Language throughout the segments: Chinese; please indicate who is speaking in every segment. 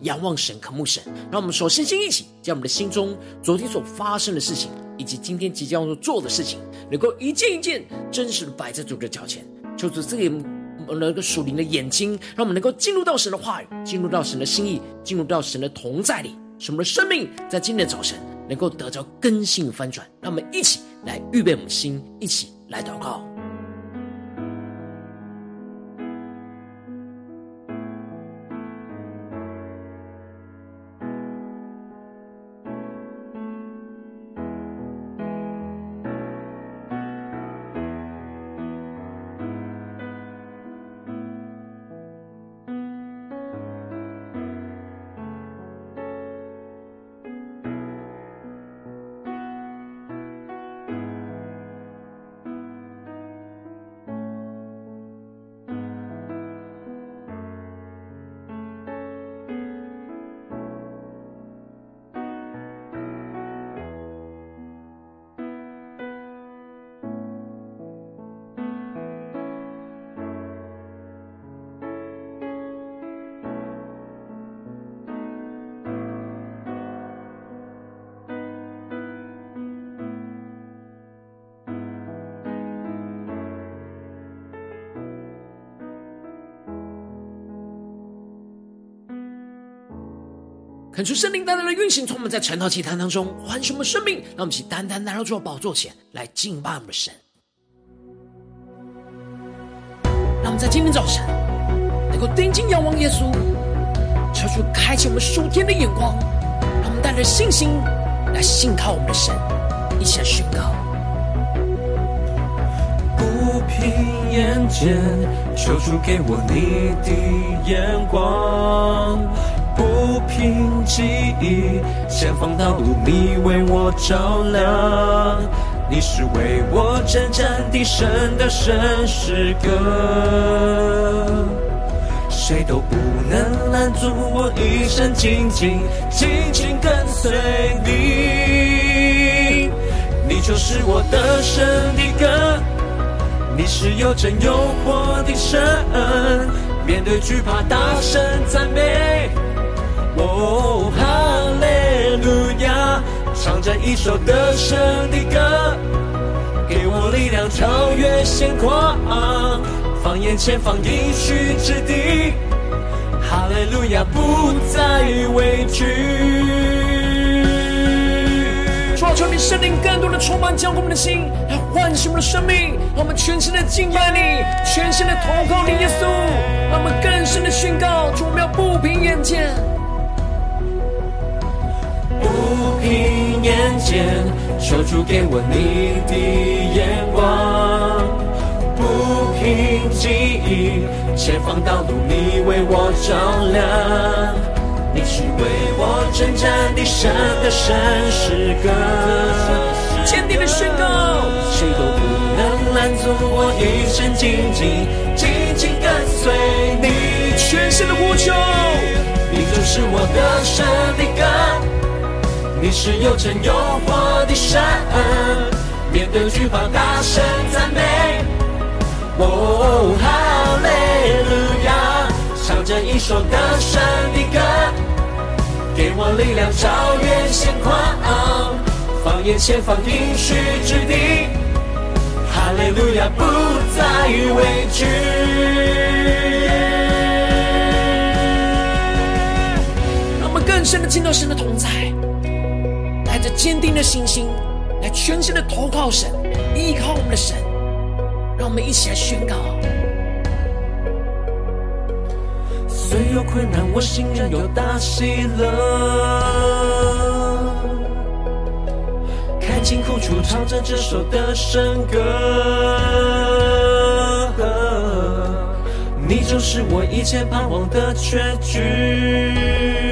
Speaker 1: 仰望神，渴慕神，让我们首先先一起将我们的心中昨天所发生的事情，以及今天即将要做的事情，能够一件一件真实的摆在主的脚前，求主赐给我们那个属灵的眼睛，让我们能够进入到神的话语，进入到神的心意，进入到神的同在里，使我们的生命在今天的早晨能够得着更新翻转。让我们一起来预备我们的心，一起来祷告。恳求圣灵单单的运行，从我们在晨祷祈坛当中唤醒我们生命，让我们一起单单来到主的宝座前来敬拜我们的神。让我们在今天早晨能够定睛仰望耶稣，求主开启我们属天的眼光，让我们带着信心来信靠我们的神，一起来宣告。
Speaker 2: 不凭眼见，求主给我你的眼光。凭记忆，前方道路你为我照亮，你是为我征战的神的神诗歌，谁都不能拦阻我一生紧紧紧紧跟随你，你就是我得胜的歌，你是有真又活的神，面对惧怕大声赞美。哦，哈利路亚！唱着一首得胜的歌，给我力量超越险况，放眼前方应许之地，哈利路亚不再畏惧。
Speaker 1: 主啊，求你圣灵更多的充满，将我们的心来唤醒我们的生命，让我们全心的敬拜你，全心的投靠你，耶稣，让我们更深的宣告：主，我们要不凭眼见。
Speaker 2: 不凭眼见，求主给我你的眼光；不凭记忆，前方道路你为我照亮。你是为我征战的神的神诗歌，
Speaker 1: 坚定的宣告，
Speaker 2: 谁都不能拦阻我一生紧紧紧紧跟随你。
Speaker 1: 全身的呼求，
Speaker 2: 你就是我的歌。你是有真有活的神，面对惧怕大声赞美。哦，哈利路亚，唱着一首得胜的歌，给我力量超越险况，放眼前方应许之地。哈利路亚，不再畏惧。
Speaker 1: 让我们更深的进到神的同在。坚定的信心，来全心的投靠神，依靠我们的神，让我们一起来宣告。
Speaker 2: 虽有困难，我心仍有大喜乐。看尽苦楚，唱着这首得胜歌。你就是我一切盼望的结局。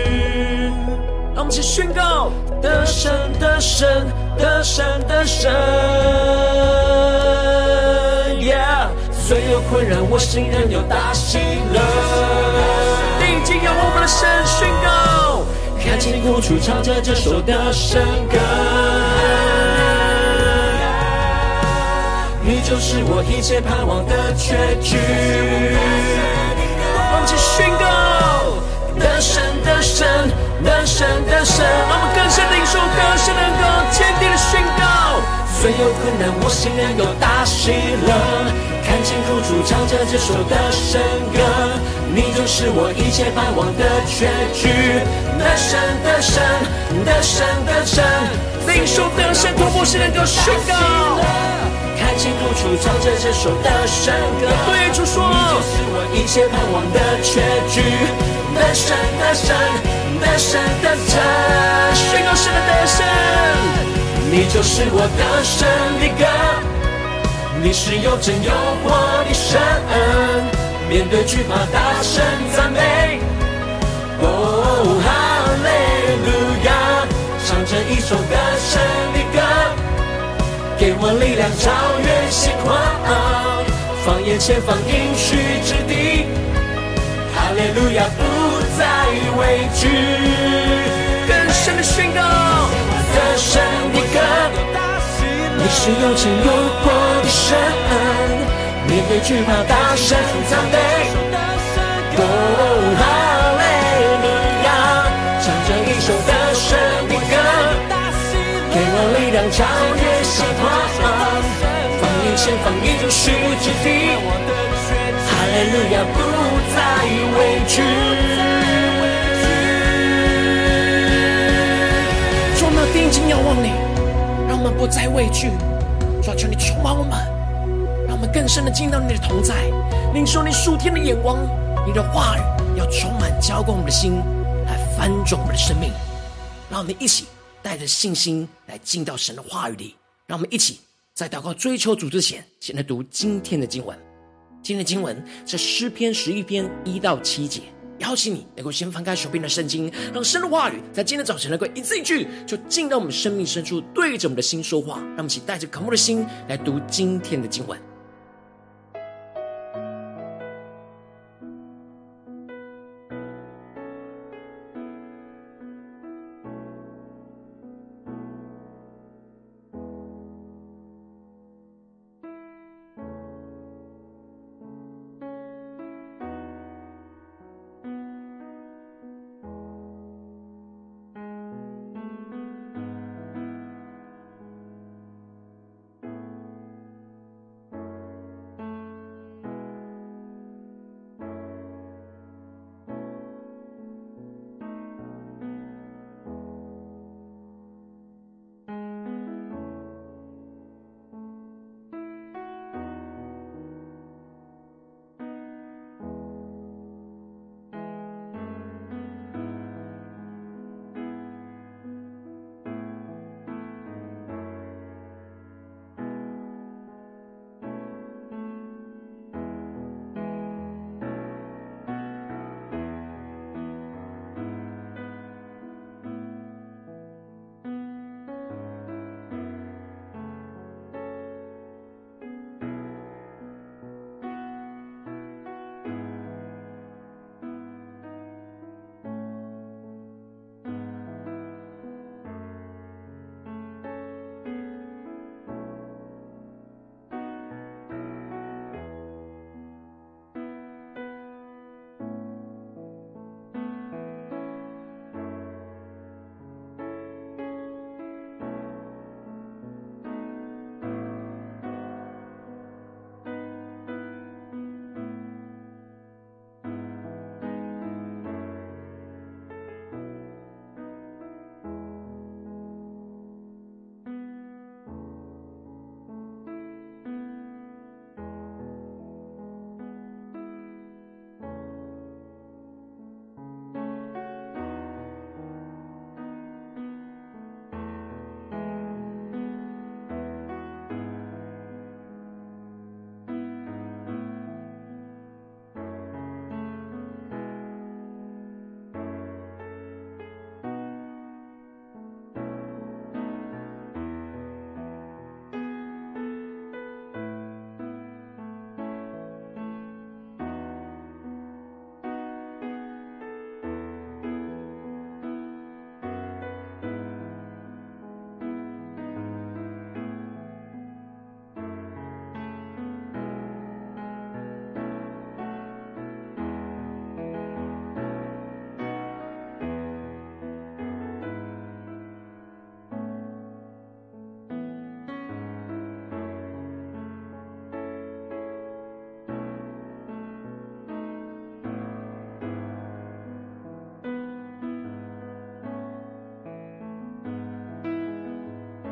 Speaker 2: 们一起宣告：得胜，得胜，得胜，得胜。Yeah，虽有困扰，我心仍有大喜乐。定睛仰望我们的神，宣告：看见苦楚，唱着这首得胜歌。你就是我一切盼望的结局。我们一起宣告：得胜，得胜，得胜，得胜。我们更深的领受得胜，能够坚定的宣告。虽有困难，我心仍有大喜乐。看见苦楚，唱着这首得胜歌。你就是我一切盼望的结局。得胜，的胜，得胜，的胜。领受得胜，突破是能够宣告。看见苦楚，唱着这首得胜歌。对主说，你就是我一切盼望的结局。得胜，得胜，得胜，得胜，宣告神的得胜。你就是我得胜的歌，你是有真有活的神。面对惧怕，大声赞美。哦，哈利路亚，唱着一首得胜的歌。给我力量，超越险况，放眼前方应许之地。哈利路亚，不再畏惧。更深的宣告，得胜的歌，你是又真又活的神。面对惧怕，大声赞美。哦，哈利路亚，唱着一首得胜的歌，给我力量，超越。放眼前方应许之地，路亚，不再畏惧。主，我们定睛仰望你，让我们不再畏惧。主，求你充满我们，让我们更深的进到你的同在，领受你属天的眼光，你的话语要充满浇灌我们的心，来翻转我们的生命。让我们一起带着信心来进到神的话语里。让我们一起在祷告追求主之前，先来读今天的经文。今天的经文是诗篇十一篇一到七节。邀请你能够先翻开手边的圣经，让神的话语在今天早晨能够一字一句，就进到我们生命深处，对着我们的心说话。让我们一起带着渴慕的心来读今天的经文。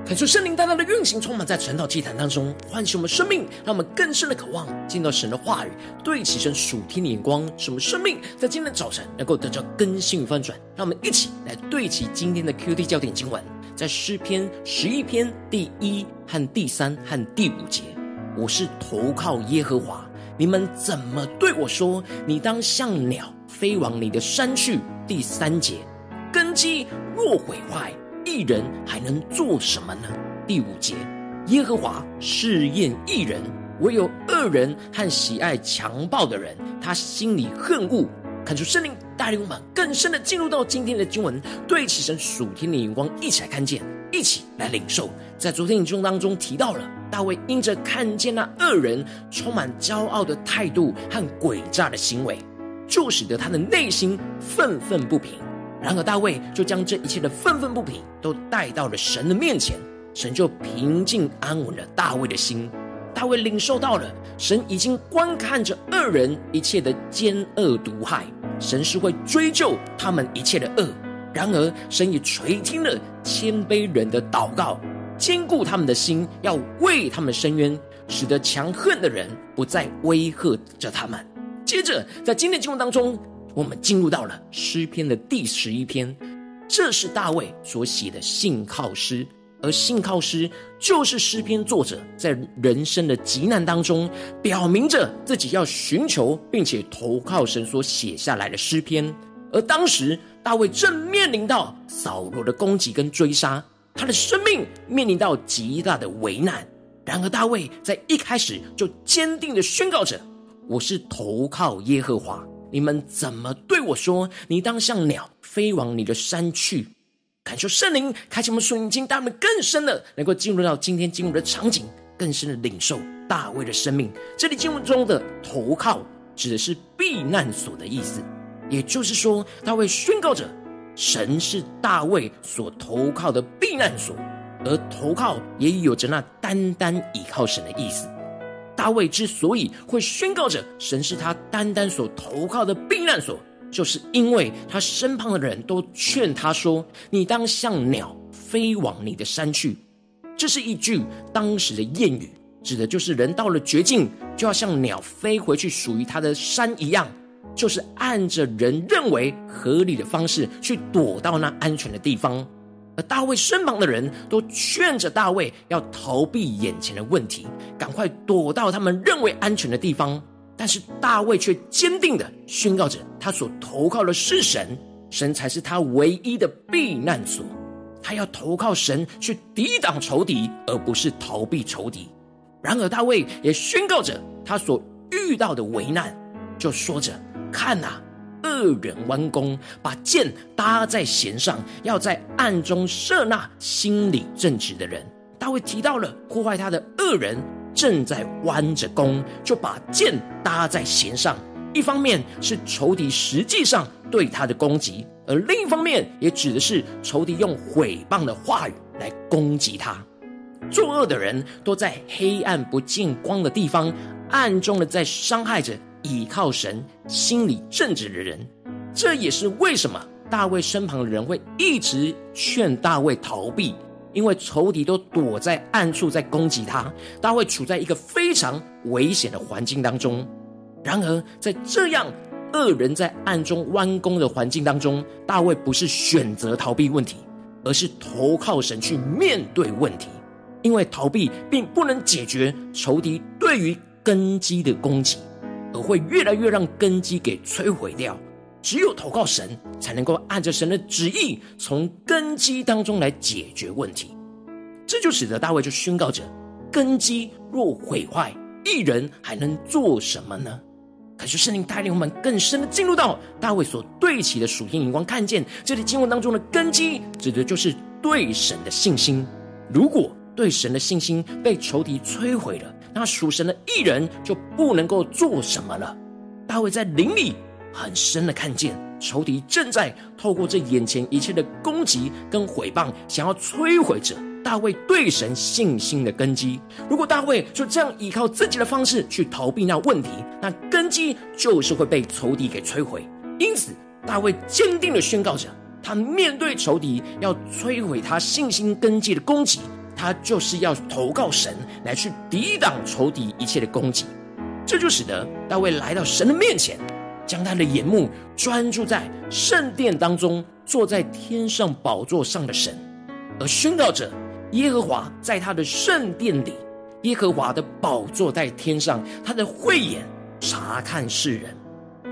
Speaker 1: 感受圣灵大大的运行，充满在晨祷祭坛当中，唤醒我们生命，让我们更深的渴望见到神的话语，对齐神属天的眼光，使我们生命在今天的早晨能够得到更新与翻转。让我们一起来对齐今天的 QD 焦点经文，在诗篇十一篇第一和第三和第五节：我是投靠耶和华，你们怎么对我说？你当像鸟飞往你的山去。第三节：根基若毁坏。一人还能做什么呢？第五节，耶和华试验一人，唯有恶人和喜爱强暴的人，他心里恨恶。看出圣灵带领我们更深的进入到今天的经文，对齐神属天的眼光，一起来看见，一起来领受。在昨天的经当中提到了大卫因着看见那恶人充满骄傲的态度和诡诈的行为，就使得他的内心愤愤不平。然而，大卫就将这一切的愤愤不平都带到了神的面前，神就平静安稳了大卫的心。大卫领受到了神已经观看着恶人一切的奸恶毒害，神是会追究他们一切的恶。然而，神也垂听了谦卑人的祷告，坚固他们的心，要为他们伸冤，使得强横的人不再威吓着他们。接着，在今天的经文当中。我们进入到了诗篇的第十一篇，这是大卫所写的信靠诗，而信靠诗就是诗篇作者在人生的急难当中，表明着自己要寻求并且投靠神所写下来的诗篇。而当时大卫正面临到扫罗的攻击跟追杀，他的生命面临到极大的危难。然而大卫在一开始就坚定的宣告着：“我是投靠耶和华。”你们怎么对我说？你当像鸟飞往你的山去。感受圣灵开启我们属灵经，带我们更深的能够进入到今天经文的场景，更深的领受大卫的生命。这里经文中的投靠指的是避难所的意思，也就是说，大卫宣告着神是大卫所投靠的避难所，而投靠也有着那单单倚靠神的意思。大卫之所以会宣告着神是他单单所投靠的避难所，就是因为他身旁的人都劝他说：“你当像鸟飞往你的山去。”这是一句当时的谚语，指的就是人到了绝境，就要像鸟飞回去属于他的山一样，就是按着人认为合理的方式去躲到那安全的地方。而大卫身旁的人都劝着大卫要逃避眼前的问题，赶快躲到他们认为安全的地方。但是大卫却坚定地宣告着，他所投靠的是神，神才是他唯一的避难所。他要投靠神去抵挡仇敌，而不是逃避仇敌。然而大卫也宣告着他所遇到的危难，就说着：“看哪。”恶人弯弓，把箭搭在弦上，要在暗中射那心里正直的人。大卫提到了破坏他的恶人正在弯着弓，就把箭搭在弦上。一方面是仇敌实际上对他的攻击，而另一方面也指的是仇敌用毁谤的话语来攻击他。作恶的人都在黑暗不见光的地方，暗中的在伤害着。倚靠神、心里正直的人，这也是为什么大卫身旁的人会一直劝大卫逃避，因为仇敌都躲在暗处在攻击他，大卫处在一个非常危险的环境当中。然而，在这样恶人在暗中弯弓的环境当中，大卫不是选择逃避问题，而是投靠神去面对问题，因为逃避并不能解决仇敌对于根基的攻击。而会越来越让根基给摧毁掉。只有投靠神，才能够按着神的旨意，从根基当中来解决问题。这就使得大卫就宣告着：根基若毁坏，一人还能做什么呢？可是圣灵带领我们更深的进入到大卫所对齐的属天眼光，看见这里经文当中的根基，指的就是对神的信心。如果对神的信心被仇敌摧毁了，那属神的一人就不能够做什么了。大卫在林里很深的看见，仇敌正在透过这眼前一切的攻击跟毁谤，想要摧毁着大卫对神信心的根基。如果大卫就这样依靠自己的方式去逃避那问题，那根基就是会被仇敌给摧毁。因此，大卫坚定的宣告着，他面对仇敌要摧毁他信心根基的攻击。他就是要投靠神来去抵挡仇敌一切的攻击。这就使得大卫来到神的面前，将他的眼目专注在圣殿当中坐在天上宝座上的神，而宣告着耶和华在他的圣殿里，耶和华的宝座在天上，他的慧眼察看世人。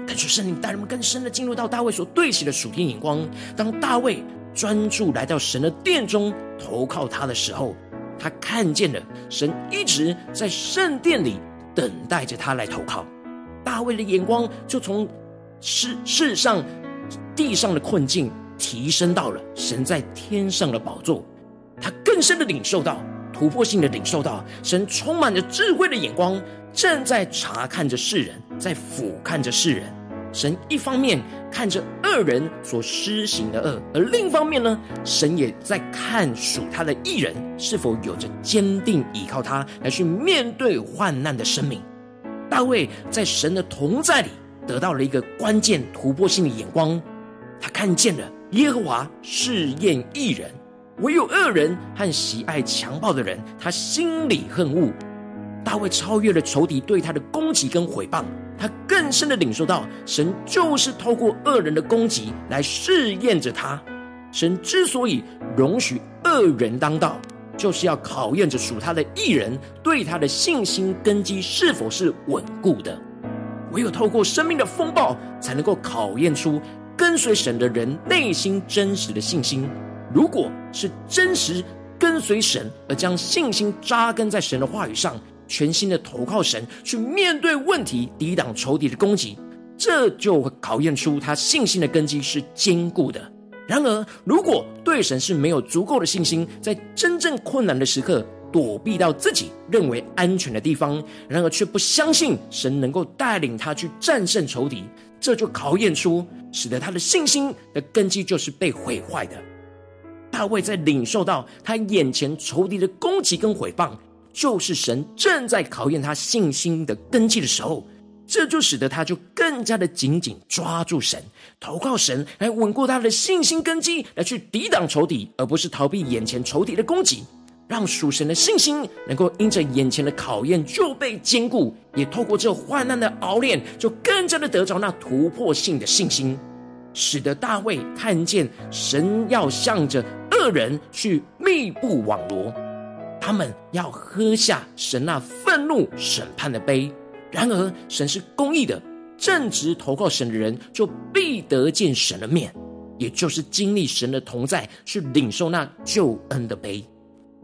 Speaker 1: 感谢圣灵带人们更深的进入到大卫所对齐的属天眼光。当大卫专注来到神的殿中投靠他的时候，他看见了神一直在圣殿里。等待着他来投靠，大卫的眼光就从世世上地上的困境提升到了神在天上的宝座，他更深的领受到突破性的领受到神充满着智慧的眼光正在查看着世人，在俯瞰着世人。神一方面看着恶人所施行的恶，而另一方面呢，神也在看属他的义人是否有着坚定依靠他来去面对患难的生命。大卫在神的同在里得到了一个关键突破性的眼光，他看见了耶和华试验义人，唯有恶人和喜爱强暴的人，他心里恨恶。大卫超越了仇敌对他的攻击跟毁谤。他更深的领受到，神就是透过恶人的攻击来试验着他。神之所以容许恶人当道，就是要考验着属他的义人对他的信心根基是否是稳固的。唯有透过生命的风暴，才能够考验出跟随神的人内心真实的信心。如果是真实跟随神，而将信心扎根在神的话语上。全心的投靠神，去面对问题，抵挡仇敌的攻击，这就会考验出他信心的根基是坚固的。然而，如果对神是没有足够的信心，在真正困难的时刻躲避到自己认为安全的地方，然而却不相信神能够带领他去战胜仇敌，这就考验出使得他的信心的根基就是被毁坏的。大卫在领受到他眼前仇敌的攻击跟毁谤。就是神正在考验他信心的根基的时候，这就使得他就更加的紧紧抓住神，投靠神，来稳固他的信心根基，来去抵挡仇敌，而不是逃避眼前仇敌的攻击，让属神的信心能够因着眼前的考验就被坚固，也透过这患难的熬炼，就更加的得着那突破性的信心，使得大卫看见神要向着恶人去密布网罗。他们要喝下神那愤怒审判的杯，然而神是公义的，正直投靠神的人就必得见神的面，也就是经历神的同在，去领受那救恩的杯。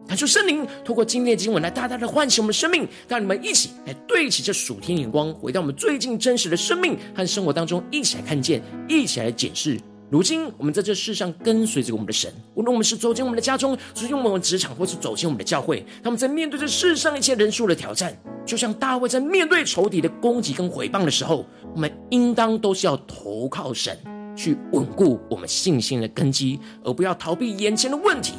Speaker 1: 他说：“圣灵透过今天的经文来大大的唤醒我们生命，让你们一起来对齐这属天眼光，回到我们最近真实的生命和生活当中，一起来看见，一起来检视。”如今，我们在这世上跟随着我们的神，无论我们是走进我们的家中，走进我们的职场，或是走进我们的教会，他们在面对这世上一切人数的挑战，就像大卫在面对仇敌的攻击跟毁谤的时候，我们应当都是要投靠神，去稳固我们信心的根基，而不要逃避眼前的问题。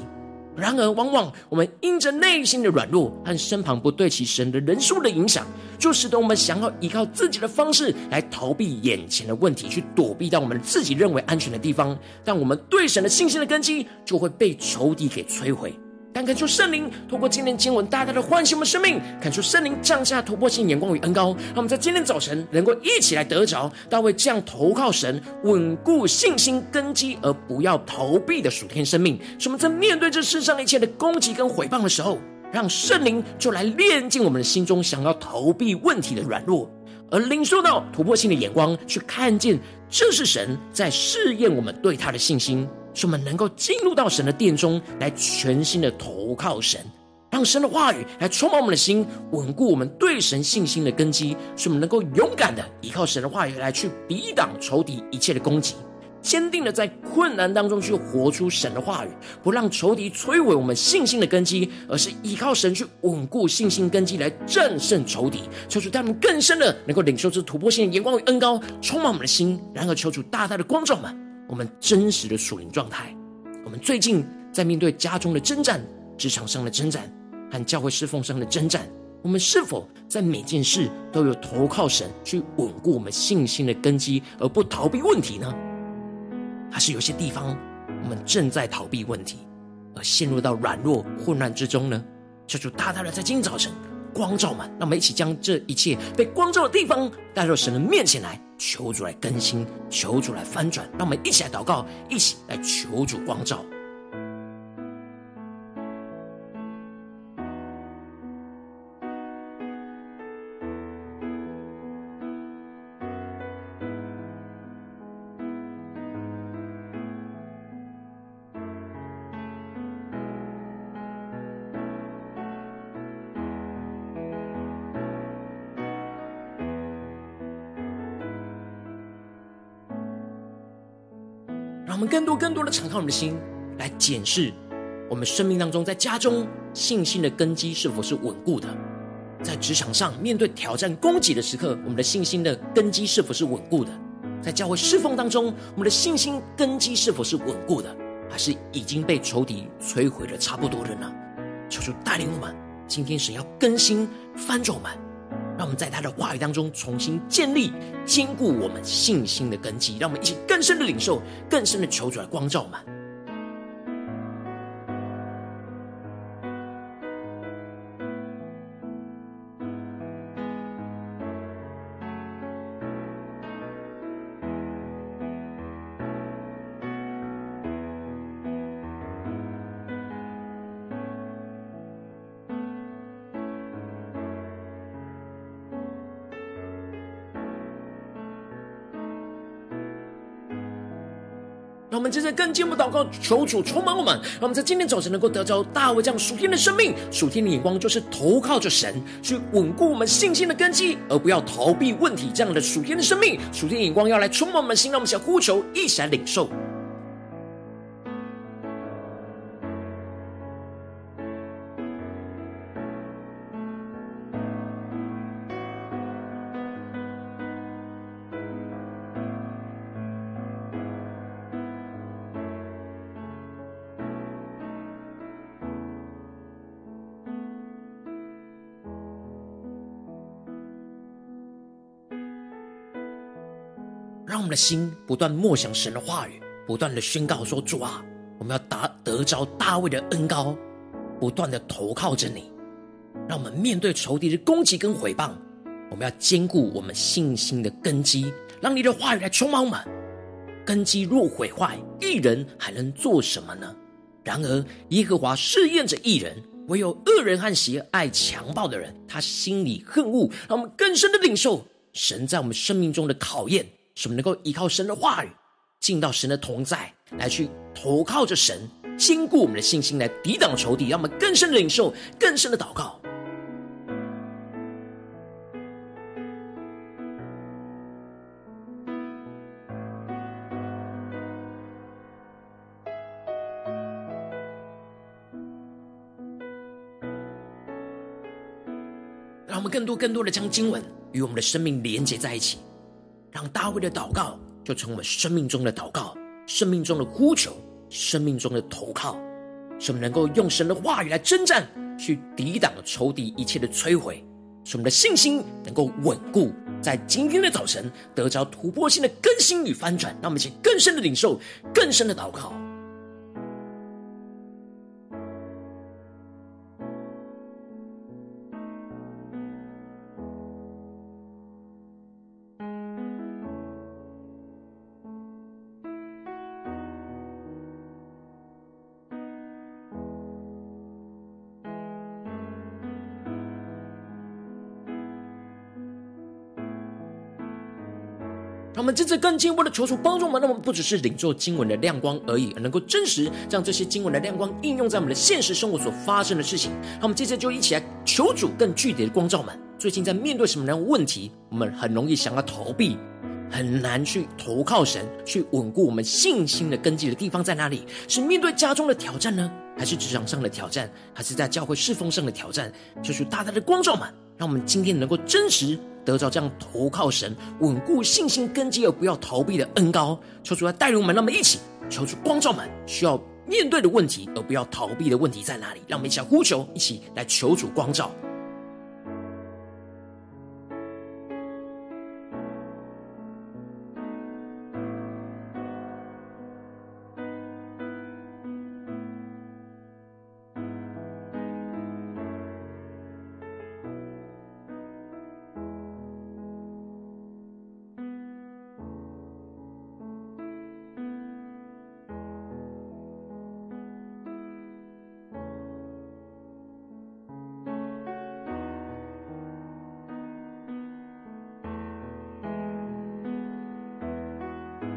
Speaker 1: 然而，往往我们因着内心的软弱和身旁不对其神的人数的影响，就使得我们想要依靠自己的方式来逃避眼前的问题，去躲避到我们自己认为安全的地方。但我们对神的信心的根基就会被仇敌给摧毁。但恳求圣灵透过今天经文，大大的唤醒我们生命，恳求圣灵降下突破性眼光与恩膏，让我们在今天早晨能够一起来得着大卫这样投靠神、稳固信心根基，而不要逃避的属天生命。使我们在面对这世上一切的攻击跟毁谤的时候，让圣灵就来炼净我们心中想要逃避问题的软弱，而领受到突破性的眼光，去看见这是神在试验我们对他的信心。使我们能够进入到神的殿中，来全心的投靠神，让神的话语来充满我们的心，稳固我们对神信心的根基。使我们能够勇敢的依靠神的话语来去抵挡仇敌一切的攻击，坚定的在困难当中去活出神的话语，不让仇敌摧毁我们信心的根基，而是依靠神去稳固信心根基，来战胜仇敌。求主他们更深的能够领受这突破性的眼光与恩膏，充满我们的心。然而，求主大大的光照们。我们真实的属灵状态，我们最近在面对家中的征战、职场上的征战和教会侍奉上的征战，我们是否在每件事都有投靠神去稳固我们信心的根基，而不逃避问题呢？还是有些地方我们正在逃避问题，而陷入到软弱混乱之中呢？求主大大的在今早晨光照嘛，让我们一起将这一切被光照的地方带到神的面前来，求主来更新，求主来翻转。让我们一起来祷告，一起来求主光照。更多、更多的敞开我们的心，来检视我们生命当中，在家中信心的根基是否是稳固的；在职场上面对挑战、攻击的时刻，我们的信心的根基是否是稳固的；在教会侍奉当中，我们的信心根基是否是稳固的，还是已经被仇敌摧毁的差不多了呢？求主带领我们，今天神要更新翻转我们。让我们在他的话语当中重新建立、坚固我们信心的根基。让我们一起更深的领受、更深的求主来光照我们。们接着更进一步祷告，求主充满我们，让我们在今天早晨能够得着大卫这样属天的生命、属天的眼光，就是投靠着神，去稳固我们信心的根基，而不要逃避问题。这样的属天的生命、属天的眼光要来充满我们心，让我们想呼求，一起来领受。们的心不断默想神的话语，不断的宣告说：“主啊，我们要得得着大卫的恩膏，不断的投靠着你。让我们面对仇敌的攻击跟毁谤，我们要坚固我们信心的根基，让你的话语来充满我们。根基若毁坏，一人还能做什么呢？然而耶和华试验着一人，唯有恶人和喜爱强暴的人，他心里恨恶。让我们更深的领受神在我们生命中的考验。”使我们能够依靠神的话语，进到神的同在，来去投靠着神，坚固我们的信心，来抵挡仇敌，让我们更深的领受，更深的祷告。让我们更多、更多的将经文与我们的生命连接在一起。让大卫的祷告就成为生命中的祷告，生命中的呼求，生命中的投靠，使我们能够用神的话语来征战，去抵挡仇敌一切的摧毁，使我们的信心能够稳固，在今天的早晨得着突破性的更新与翻转。让我们一起更深的领受，更深的祷告。我们真正更进一步的求主帮助我们，那么不只是领受经文的亮光而已，而能够真实将这些经文的亮光应用在我们的现实生活所发生的事情。让我们接着就一起来求主更具体的光照们。最近在面对什么样的问题，我们很容易想要逃避，很难去投靠神，去稳固我们信心的根基的地方在哪里？是面对家中的挑战呢，还是职场上的挑战，还是在教会侍奉上的挑战？就是大大的光照们，让我们今天能够真实。得着这样投靠神、稳固信心根基而不要逃避的恩高，求主来带领我们，让我们一起求主光照们需要面对的问题，而不要逃避的问题在哪里？让我们一起来呼求，一起来求主光照。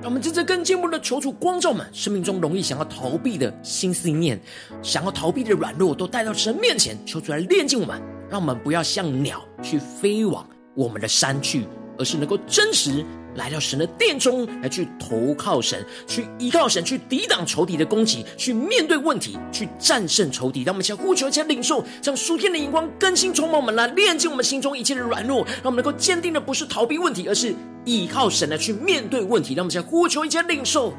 Speaker 1: 让我们真正更进一步的求主光照们生命中容易想要逃避的心思意念，想要逃避的软弱，都带到神面前，求主来炼净我们，让我们不要像鸟去飞往我们的山去，而是能够真实。来到神的殿中，来去投靠神，去依靠神，去抵挡仇敌的攻击，去面对问题，去战胜仇敌。让我们先呼求，先领受，将属天的眼光更新充满我们，来炼净我们心中一切的软弱，让我们能够坚定的不是逃避问题，而是依靠神来去面对问题。让我们先呼求，一切领受。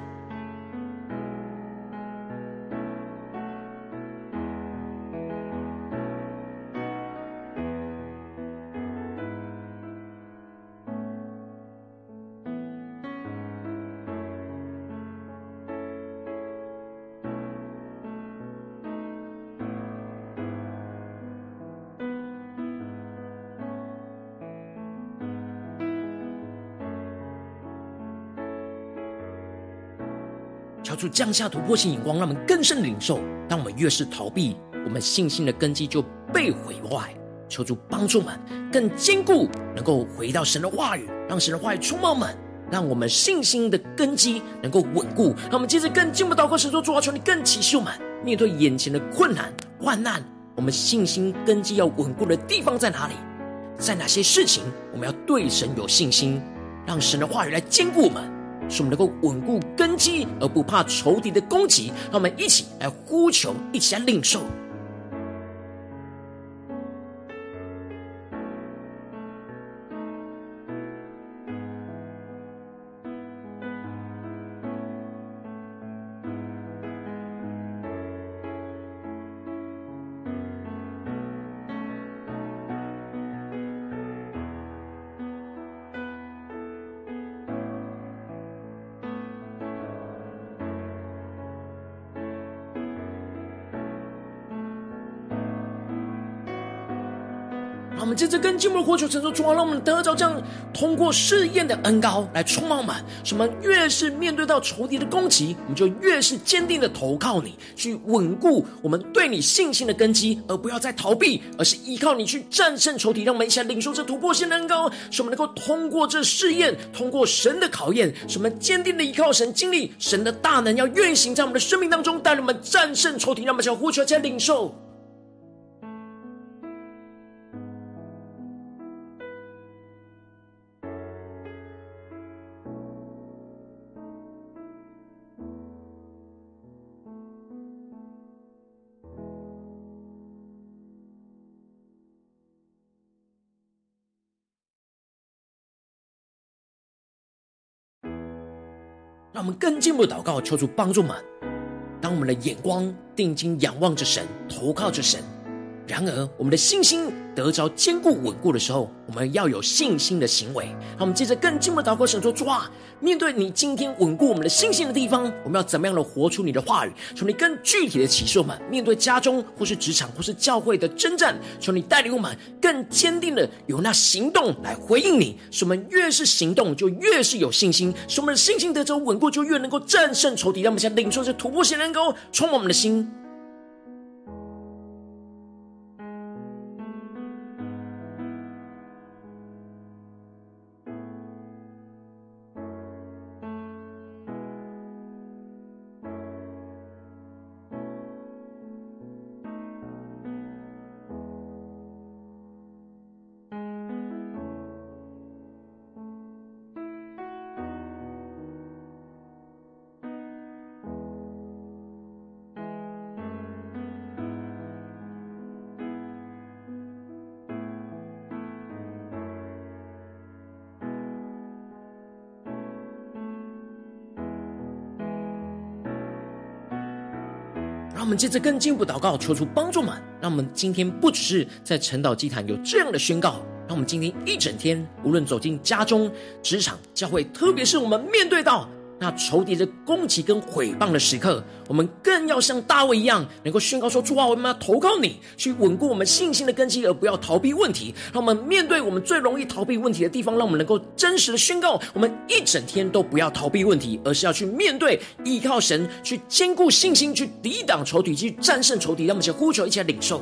Speaker 1: 主降下突破性眼光，让我们更深领受。当我们越是逃避，我们信心的根基就被毁坏。求主帮助我们更坚固，能够回到神的话语，让神的话语充满我们，让我们信心的根基能够稳固。让我们接着更进一步祷告，神说：主啊，求你更启示我们，面对眼前的困难患难，我们信心根基要稳固的地方在哪里？在哪些事情我们要对神有信心，让神的话语来坚固我们。使我们能够稳固根基，而不怕仇敌的攻击。让我们一起来呼求，一起来领受。们接着跟进我们的呼求，承受主啊，让我们得着这样通过试验的恩膏来充满我们。什么？越是面对到仇敌的攻击，我们就越是坚定的投靠你，去稳固我们对你信心的根基，而不要再逃避，而是依靠你去战胜仇敌。让我们一起来领受这突破性的恩膏，使我们能够通过这试验，通过神的考验，使我们坚定的依靠神，经历神的大能要运行在我们的生命当中，带领我们战胜仇敌。让我们一起呼求，一起领受。让我们更进一步祷告，求主帮助我们。当我们的眼光定睛仰望着神，投靠着神。然而，我们的信心得着坚固稳固的时候，我们要有信心的行为。让我们接着更进一步祷告，神说：主啊，面对你今天稳固我们的信心的地方，我们要怎么样的活出你的话语？求你更具体的启示我们。面对家中或是职场或是教会的征战，求你带领我们更坚定的有那行动来回应你。使我们越是行动，就越是有信心；使我们的信心得着稳固，就越能够战胜仇敌。让我们先领受这突破性能够充满我们的心。让我们接着更进一步祷告，求出帮助们。让我们今天不只是在晨岛祭坛有这样的宣告，让我们今天一整天，无论走进家中、职场、教会，特别是我们面对到。那仇敌的攻击跟毁谤的时刻，我们更要像大卫一样，能够宣告说：“主啊，我们要投靠你，去稳固我们信心的根基，而不要逃避问题。让我们面对我们最容易逃避问题的地方，让我们能够真实的宣告：我们一整天都不要逃避问题，而是要去面对，依靠神，去坚固信心，去抵挡仇敌，去战胜仇敌。让我们一起呼求，一起来领受。”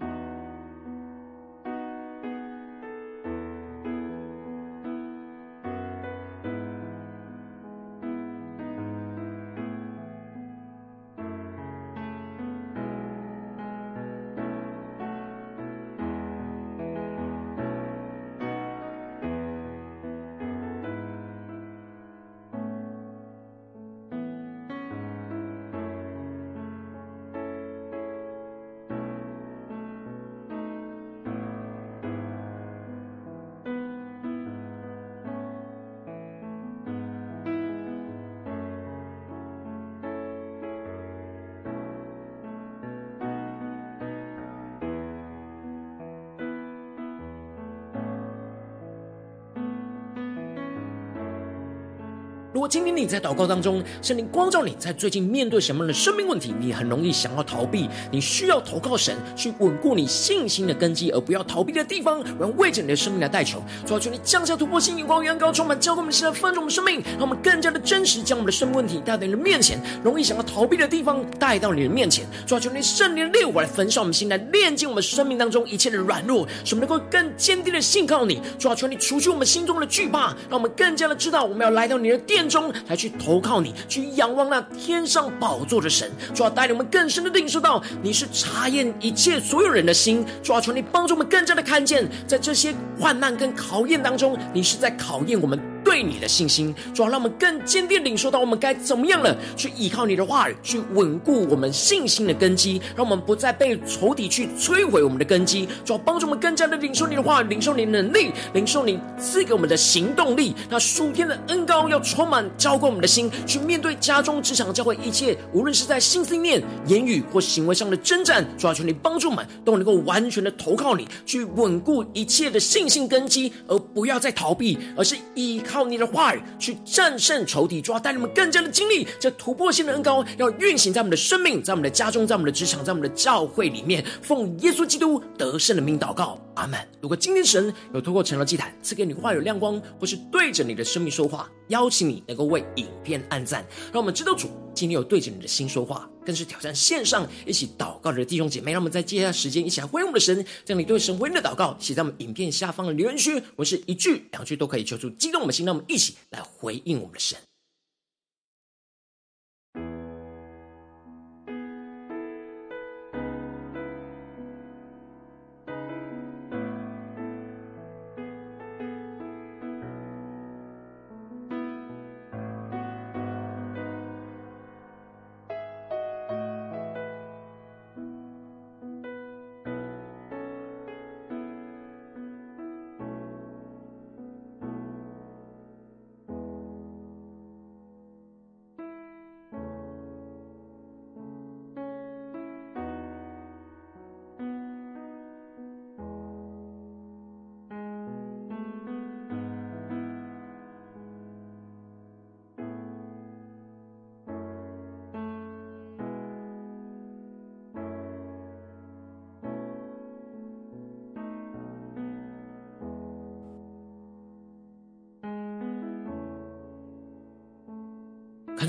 Speaker 1: 今天你在祷告当中，圣灵光照你在最近面对什么样的生命问题，你很容易想要逃避，你需要投靠神去稳固你信心的根基，而不要逃避的地方，我要为着你的生命来代求。主要求你降下突破性眼光，远高充满，教灌我们现在丰盛我们生命，让我们更加的真实，将我们的生命问题带到你的面前，容易想要逃避的地方带到你的面前。主要求你圣灵的烈火来焚烧我们心，来炼净我们生命当中一切的软弱，使我们能够更坚定的信靠你。主要求你除去我们心中的惧怕，让我们更加的知道我们要来到你的殿。中来去投靠你，去仰望那天上宝座的神，主要带领我们更深的领受到你是查验一切所有人的心，主要求你帮助我们更加的看见，在这些患难跟考验当中，你是在考验我们。对你的信心，主要让我们更坚定领受到我们该怎么样了，去依靠你的话语，去稳固我们信心的根基，让我们不再被仇敌去摧毁我们的根基。主要帮助我们更加的领受你的话语，领受你能力，领受你赐给我们的行动力。那数天的恩膏要充满浇灌我们的心，去面对家中、职场、教会一切，无论是在心思念、言语或行为上的征战。主要求你帮助我们都能够完全的投靠你，去稳固一切的信心根基，而不要再逃避，而是依靠。靠你的话语去战胜仇敌，主要带你们更加的经历这突破性的恩膏，要运行在我们的生命，在我们的家中，在我们的职场，在我们的教会里面。奉耶稣基督得胜的名祷告，阿门。如果今天神有透过晨祷祭坛赐给你话语亮光，或是对着你的生命说话，邀请你能够为影片按赞，让我们知道主今天有对着你的心说话。更是挑战线上一起祷告的弟兄姐妹，让我们在接下来时间一起来回应我们的神，将你对神回应的祷告写在我们影片下方的留言区，我是一句两句都可以求助激动我们心，让我们一起来回应我们的神。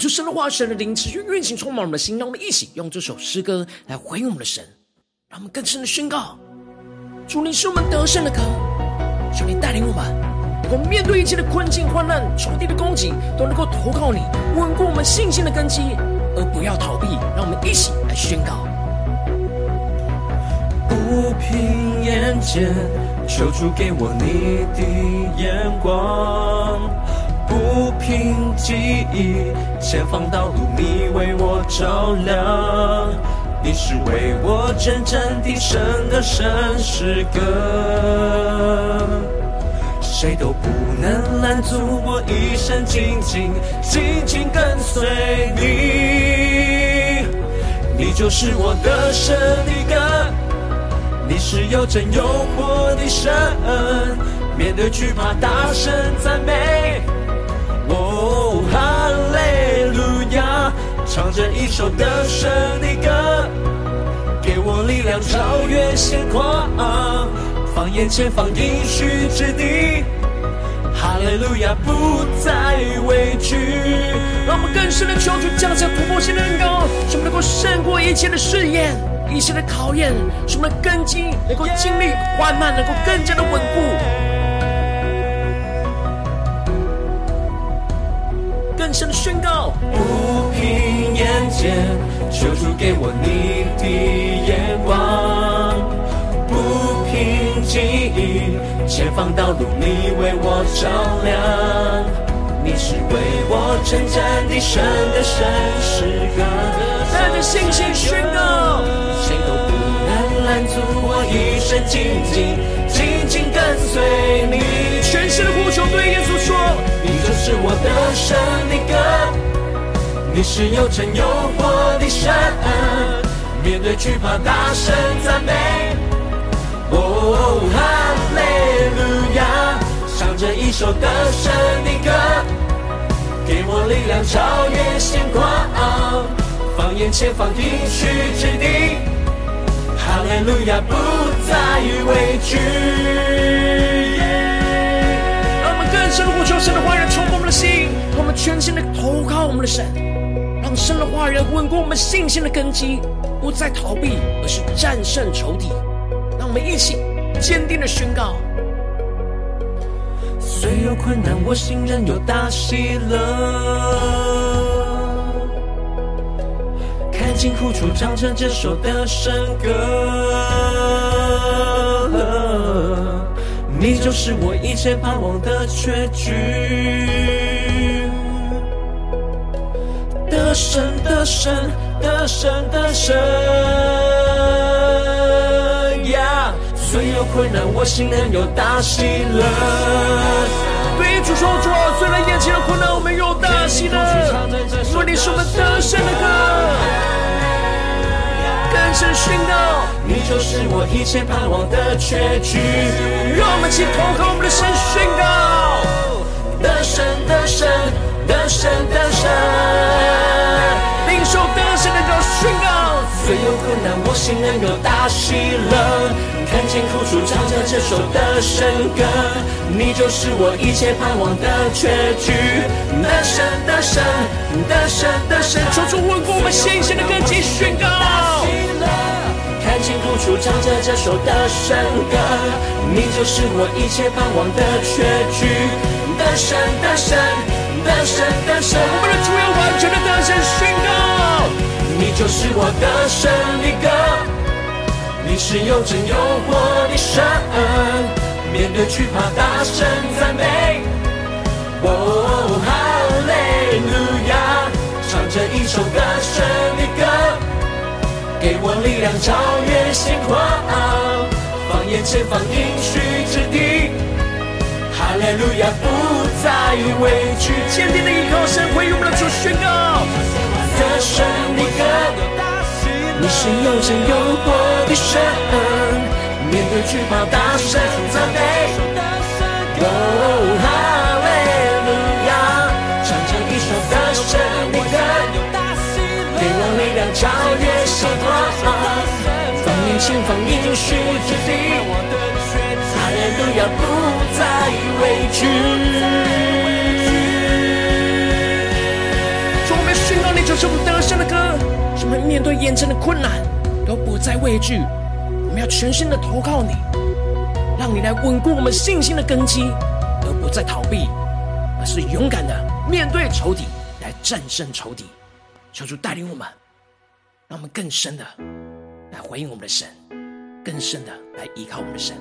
Speaker 1: 出神的话，神的灵持续运行，充满我们的心。让我们一起用这首诗歌来回应我们的神，让我们更深的宣告：主，你是我们得胜的歌，求你带领我们，能够面对一切的困境、患难、仇敌的攻击，都能够投靠你，稳固我们信心的根基，而不要逃避。让我们一起来宣告：
Speaker 2: 不凭眼见，求主给我你的眼光。不平记忆，前方道路你为我照亮，你是为我征战的神的神诗歌，谁都不能拦阻我一生紧紧紧紧跟随你，你就是我得胜的歌，你是有真有活的神，面对惧怕大声赞美。唱着一首得胜的歌，给我力量超越险况，放眼前方应许之地。哈利路亚，不再畏惧。
Speaker 1: 让我们更深的求主降下突破性的恩膏，使我们能够胜过一切的试验、一切的考验，使我们的根基能够经历缓慢，能够更加的稳固。更深的宣告，
Speaker 2: 不凭眼见，求主给我你的眼光。记忆，前方道路你为我照亮，你是为我征战的神的神诗歌，
Speaker 1: 带着信心宣告，
Speaker 2: 谁都不能拦阻我一生紧紧紧紧跟随你。
Speaker 1: 全新的呼求对耶
Speaker 2: 稣说，我的神的歌，你是又真又活的神，面对惧怕大声赞美。哦，哈利路亚，唱着一首得胜的歌，给我力量超越险况，放眼前方应许之地，哈利路亚不再畏
Speaker 1: 惧。深呼求神的话语充满我们的心，我们全心的投靠我们的神，让神的话语稳固我们信心的根基，不再逃避，而是战胜仇敌。让我们一起。坚定的宣告，
Speaker 2: 虽有困难，我心仍有大喜乐。看清苦楚，唱着这首的神歌。你就是我一切盼望的结局。得胜，得胜，得胜，得胜。虽有困难，我心仍有大喜乐。
Speaker 1: 对主说主啊，虽然眼前的困难，我们有大喜乐。说你是我们得胜的歌，更深宣告，
Speaker 2: 你就是我一切盼望的结局。
Speaker 1: 让我们一起投靠我们的神，宣告
Speaker 2: 得胜，得胜，得胜，得胜。
Speaker 1: 领受得胜的歌宣告，
Speaker 2: 虽有困难，我心能有大喜乐。看见苦楚，唱着这首的神歌，你就是我一切盼望的结局。的神的神的神的神，
Speaker 1: 求主稳固我们信心的根基，宣告。
Speaker 2: 看见苦楚，唱着这首的神歌，你就是我一切盼望的结局。的神的神的神的神，
Speaker 1: 我们的主要完全的得胜宣告，
Speaker 2: 你你就是我的胜利歌。你是又真又活的神，面对惧怕大声赞美。哦，哈利路亚，唱着一首歌胜利歌，给我力量超越险况，放眼前方应许之地。哈利路亚，不再畏惧，
Speaker 1: 坚定的依靠神，为我们的主宣告，
Speaker 2: 得胜的歌。你是又真又活的神，面对惧怕大声赞美。哦，哈利路亚，唱着一首得胜的歌，给我力量超越险况，放眼前方应许之地，哈利路亚不再畏
Speaker 1: 惧。是我们得胜的歌。什么面对眼前的困难都不再畏惧，我们要全心的投靠你，让你来稳固我们信心的根基，而不再逃避，而是勇敢的面对仇敌，来战胜仇敌。求主带领我们，让我们更深的来回应我们的神，更深的来依靠我们的神。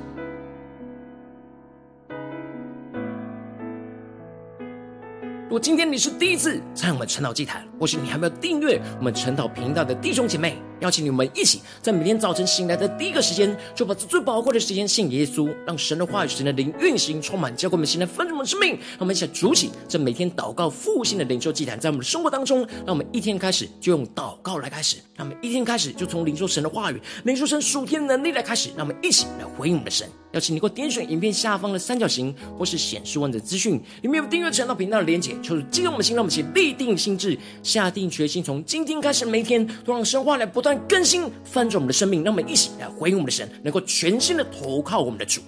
Speaker 1: 如果今天你是第一次参我们晨祷祭坛，或是你还没有订阅我们晨祷频道的弟兄姐妹，邀请你们一起在每天早晨醒来的第一个时间，就把这最宝贵的时间献给耶稣，让神的话语、神的灵运行充满，教灌我们现在丰盛的生命。让我们一起来筑起这每天祷告复兴的灵修祭坛，在我们的生活当中，让我们一天开始就用祷告来开始，让我们一天开始就从领受神的话语、领受神属天能力来开始，让我们一起来回应我们的神。邀请你给我点选影片下方的三角形，或是显示文字资讯，里面有订阅晨祷频道的连结。求主激动我们的心，让我们一起立定心志，下定决心，从今天开始，每一天都让神话来不断。更新翻转我们的生命。让我们一起来回应我们的神，能够全新的投靠我们的主。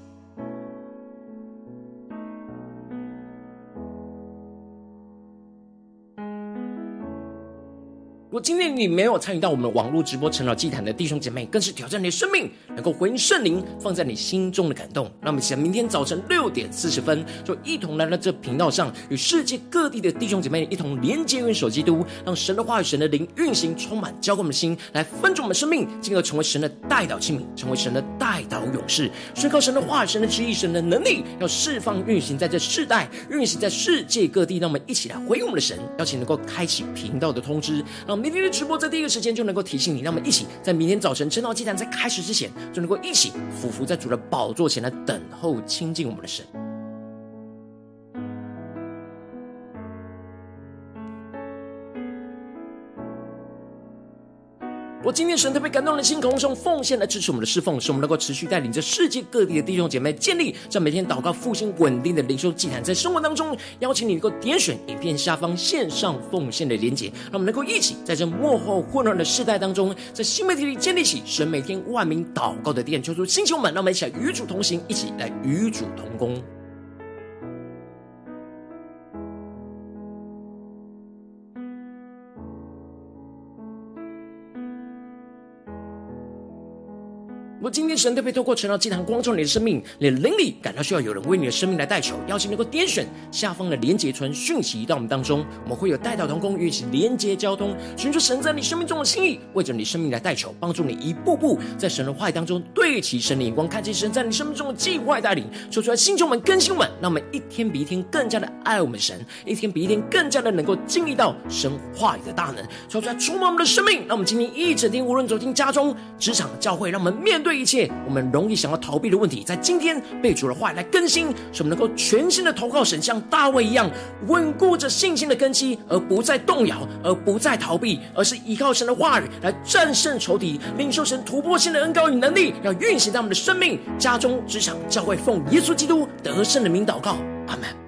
Speaker 1: 如果今天你没有参与到我们网络直播陈老祭坛的弟兄姐妹，更是挑战你的生命，能够回应圣灵放在你心中的感动。那我们想明天早晨六点四十分，就一同来到这频道上，与世界各地的弟兄姐妹一同连接、元首基督，让神的话语、神的灵运行，充满浇灌我们的心，来分足我们生命，进而成为神的代祷器皿，成为神的代祷勇士，宣告神的话语、神的旨意、神的能力，要释放运行在这世代，运行在世界各地。让我们一起来回应我们的神，邀请能够开启频道的通知，让。明天的直播在第一个时间就能够提醒你，让我们一起在明天早晨晨祷祭坛在开始之前，就能够一起俯伏在主的宝座前来等候亲近我们的神。我今天神特别感动的心，同时用奉献来支持我们的侍奉，使我们能够持续带领着世界各地的弟兄姐妹建立在每天祷告复兴稳定的灵修祭坛，在生活当中邀请你能够点选影片下方线上奉献的连结，让我们能够一起在这幕后混乱的世代当中，在新媒体里建立起神每天万名祷告的殿，求主星球们，让我们一起来与主同行，一起来与主同工。我今天神特别透过晨祷祭坛光照你的生命，你的灵里感到需要有人为你的生命来代求，邀请能够点选下方的连结传讯息到我们当中，我们会有代祷同工与一起连结交通，寻求神在你生命中的心意，为着你生命来代求，帮助你一步步在神的话语当中对齐神的眼光，看见神在你生命中的计划带领，说出来星球们更新们，让我们一天比一天更加的爱我们神，一天比一天更加的能够经历到神话语的大能，说出来触摸我们的生命，让我们今天一整天无论走进家中、职场、教会，让我们面对。一切我们容易想要逃避的问题，在今天被主的话来更新，使我们能够全新的投靠神，像大卫一样稳固着信心的根基，而不再动摇，而不再逃避，而是依靠神的话语来战胜仇敌，领受神突破性的恩膏与能力，要运行在我们的生命、家中、职场、教会，奉耶稣基督得胜的名祷告，阿门。